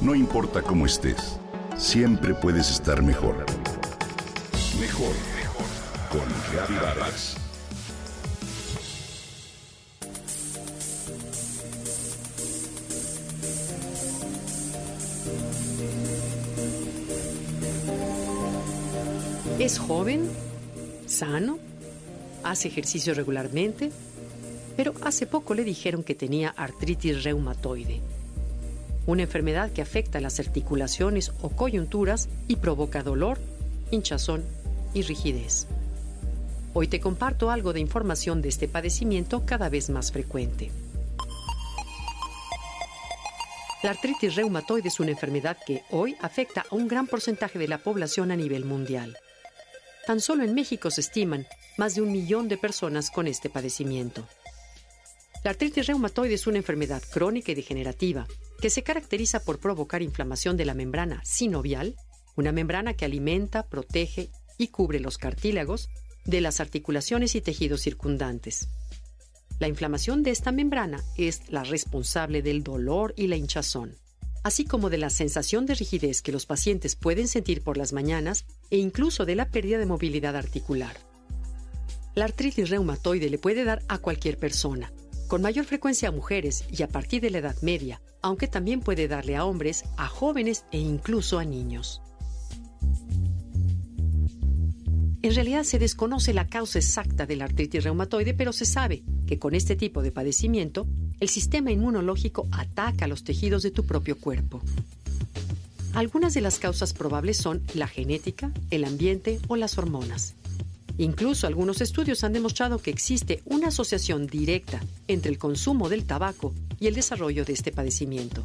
No importa cómo estés, siempre puedes estar mejor. Mejor, mejor. Con Reavivadas. Es joven, sano, hace ejercicio regularmente, pero hace poco le dijeron que tenía artritis reumatoide, una enfermedad que afecta las articulaciones o coyunturas y provoca dolor, hinchazón y rigidez. Hoy te comparto algo de información de este padecimiento cada vez más frecuente. La artritis reumatoide es una enfermedad que hoy afecta a un gran porcentaje de la población a nivel mundial. Tan solo en México se estiman más de un millón de personas con este padecimiento. La artritis reumatoide es una enfermedad crónica y degenerativa que se caracteriza por provocar inflamación de la membrana sinovial, una membrana que alimenta, protege y cubre los cartílagos de las articulaciones y tejidos circundantes. La inflamación de esta membrana es la responsable del dolor y la hinchazón así como de la sensación de rigidez que los pacientes pueden sentir por las mañanas e incluso de la pérdida de movilidad articular. La artritis reumatoide le puede dar a cualquier persona, con mayor frecuencia a mujeres y a partir de la edad media, aunque también puede darle a hombres, a jóvenes e incluso a niños. En realidad se desconoce la causa exacta de la artritis reumatoide, pero se sabe que con este tipo de padecimiento, el sistema inmunológico ataca los tejidos de tu propio cuerpo. Algunas de las causas probables son la genética, el ambiente o las hormonas. Incluso algunos estudios han demostrado que existe una asociación directa entre el consumo del tabaco y el desarrollo de este padecimiento.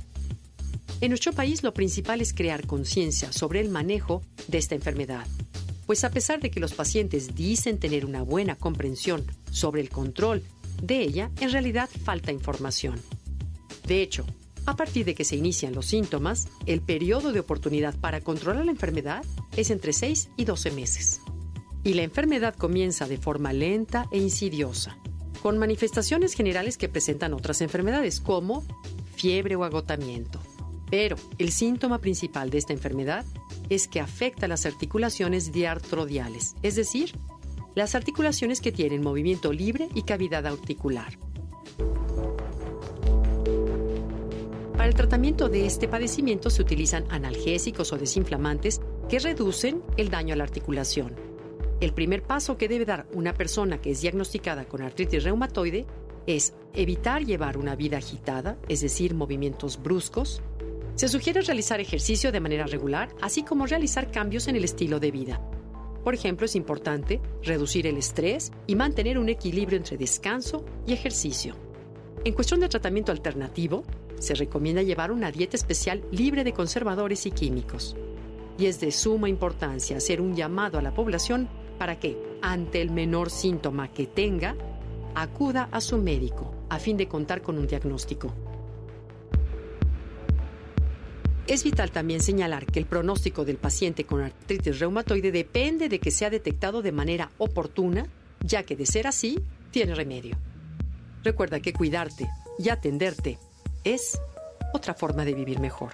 En nuestro país lo principal es crear conciencia sobre el manejo de esta enfermedad pues a pesar de que los pacientes dicen tener una buena comprensión sobre el control de ella, en realidad falta información. De hecho, a partir de que se inician los síntomas, el periodo de oportunidad para controlar la enfermedad es entre 6 y 12 meses. Y la enfermedad comienza de forma lenta e insidiosa, con manifestaciones generales que presentan otras enfermedades como fiebre o agotamiento. Pero el síntoma principal de esta enfermedad es que afecta las articulaciones diartrodiales, es decir, las articulaciones que tienen movimiento libre y cavidad articular. Para el tratamiento de este padecimiento se utilizan analgésicos o desinflamantes que reducen el daño a la articulación. El primer paso que debe dar una persona que es diagnosticada con artritis reumatoide es evitar llevar una vida agitada, es decir, movimientos bruscos, se sugiere realizar ejercicio de manera regular, así como realizar cambios en el estilo de vida. Por ejemplo, es importante reducir el estrés y mantener un equilibrio entre descanso y ejercicio. En cuestión de tratamiento alternativo, se recomienda llevar una dieta especial libre de conservadores y químicos. Y es de suma importancia hacer un llamado a la población para que, ante el menor síntoma que tenga, acuda a su médico a fin de contar con un diagnóstico. Es vital también señalar que el pronóstico del paciente con artritis reumatoide depende de que sea detectado de manera oportuna, ya que de ser así, tiene remedio. Recuerda que cuidarte y atenderte es otra forma de vivir mejor.